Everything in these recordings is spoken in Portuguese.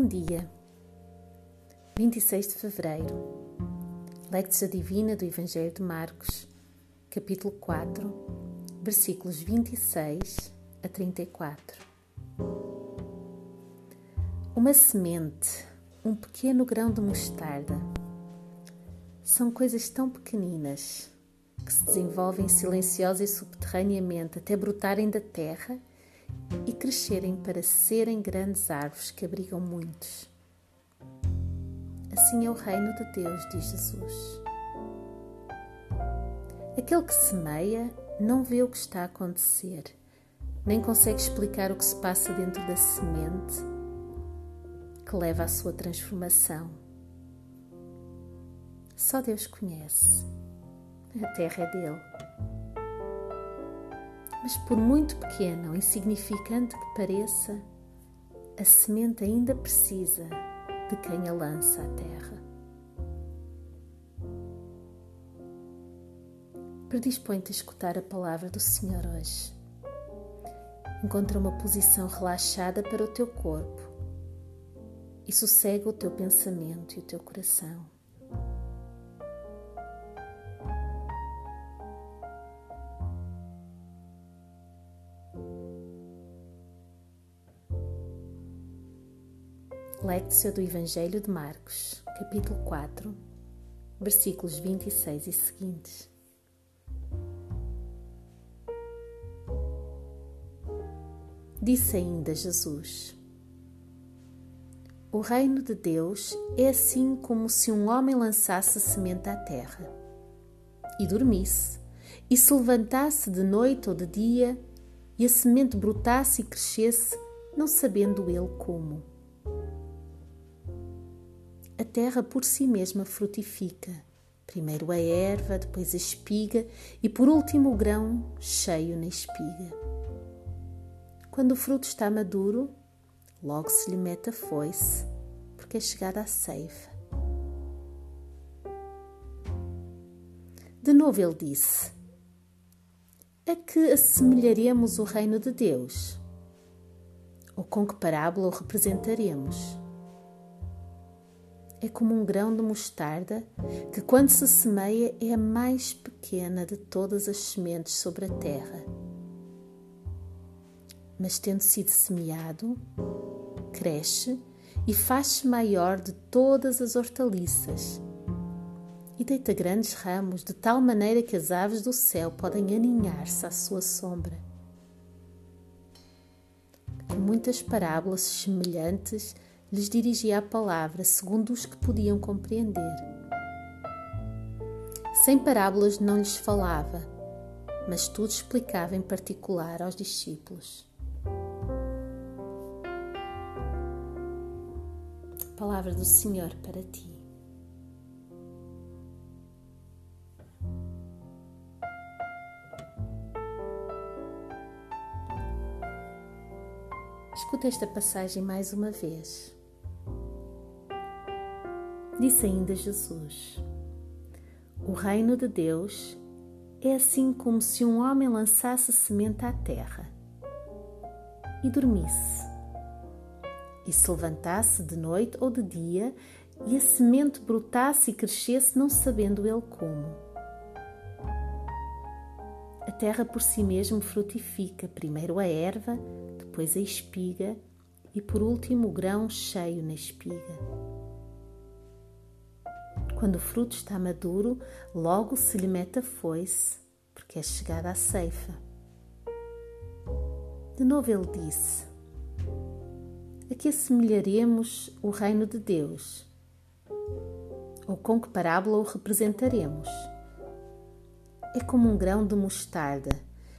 Bom dia, 26 de Fevereiro, Lectio Divina do Evangelho de Marcos, capítulo 4, versículos 26 a 34. Uma semente, um pequeno grão de mostarda, são coisas tão pequeninas que se desenvolvem silenciosa e subterraneamente até brotarem da terra e crescerem para serem grandes árvores que abrigam muitos. Assim é o reino de Deus, diz Jesus. Aquele que semeia não vê o que está a acontecer, nem consegue explicar o que se passa dentro da semente que leva à sua transformação. Só Deus conhece. A terra é dele. Mas por muito pequena ou insignificante que pareça, a semente ainda precisa de quem a lança à terra. Predispõe-te a escutar a palavra do Senhor hoje. Encontra uma posição relaxada para o teu corpo e sossega o teu pensamento e o teu coração. Lectio do Evangelho de Marcos, capítulo 4, versículos 26 e seguintes. Disse ainda Jesus: O reino de Deus é assim como se um homem lançasse semente à terra e dormisse, e se levantasse de noite ou de dia, e a semente brotasse e crescesse, não sabendo ele como a terra por si mesma frutifica. Primeiro a erva, depois a espiga e por último o grão cheio na espiga. Quando o fruto está maduro, logo se lhe mete a foice, porque é chegada a ceifa. De novo ele disse: A que assemelharemos o reino de Deus? Ou com que parábola o representaremos? É como um grão de mostarda que, quando se semeia, é a mais pequena de todas as sementes sobre a terra. Mas, tendo sido semeado, cresce e faz-se maior de todas as hortaliças e deita grandes ramos, de tal maneira que as aves do céu podem aninhar-se à sua sombra. Muitas parábolas semelhantes, lhes dirigia a palavra segundo os que podiam compreender. Sem parábolas não lhes falava, mas tudo explicava em particular aos discípulos. Palavra do Senhor para ti. Escuta esta passagem mais uma vez. Disse ainda Jesus: O reino de Deus é assim como se um homem lançasse semente à terra e dormisse, e se levantasse de noite ou de dia, e a semente brotasse e crescesse, não sabendo ele como. A terra por si mesmo frutifica, primeiro a erva, depois a espiga e por último o grão cheio na espiga. Quando o fruto está maduro, logo se lhe mete a foice, porque é chegada a ceifa. De novo ele disse: A que assemelharemos o reino de Deus? Ou com que parábola o representaremos? É como um grão de mostarda,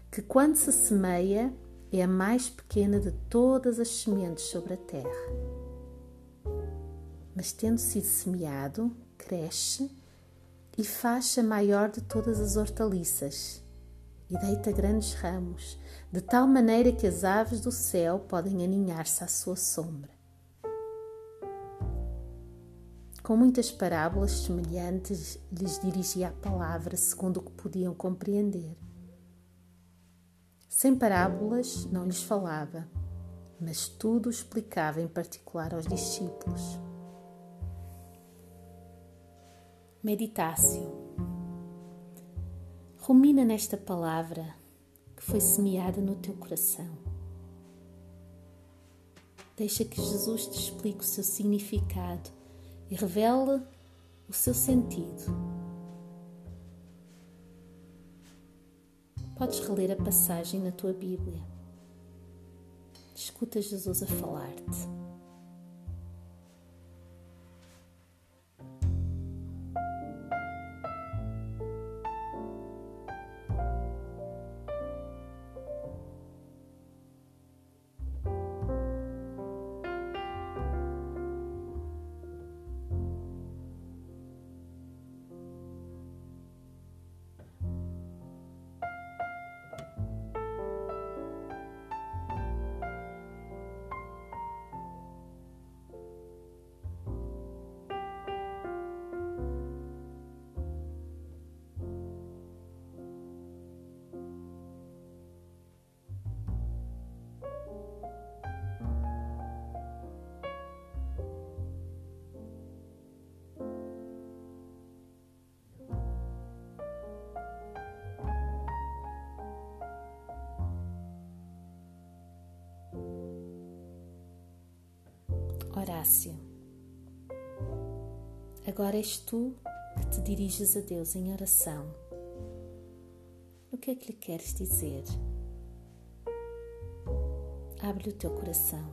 que quando se semeia é a mais pequena de todas as sementes sobre a terra. Mas tendo sido semeado, cresce e faz maior de todas as hortaliças e deita grandes ramos, de tal maneira que as aves do céu podem aninhar-se à sua sombra. Com muitas parábolas semelhantes lhes dirigia a palavra segundo o que podiam compreender. Sem parábolas não lhes falava, mas tudo explicava em particular aos discípulos. Meditácio. Rumina nesta palavra que foi semeada no teu coração. Deixa que Jesus te explique o seu significado e revele o seu sentido. Podes reler a passagem na tua Bíblia. Escuta Jesus a falar-te. Horácio. Agora és tu que te diriges a Deus em oração. O que é que lhe queres dizer? Abre o teu coração.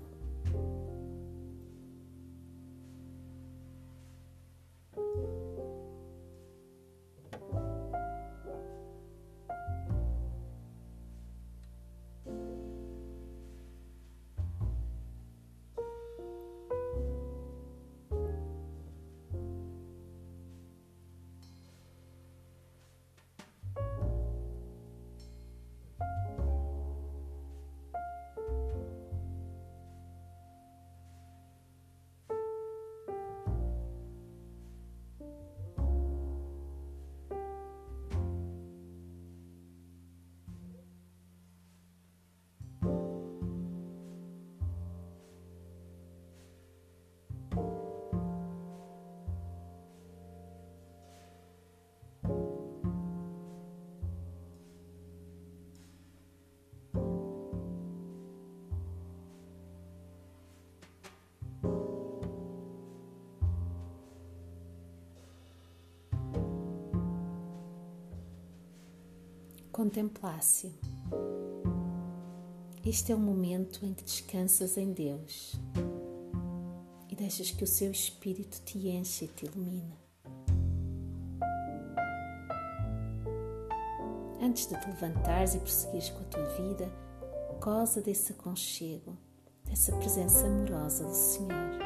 Contemplasse. Este é o momento em que descansas em Deus e deixas que o seu Espírito te enche e te ilumine. Antes de te levantares e prosseguires com a tua vida, goza desse aconchego, dessa presença amorosa do Senhor.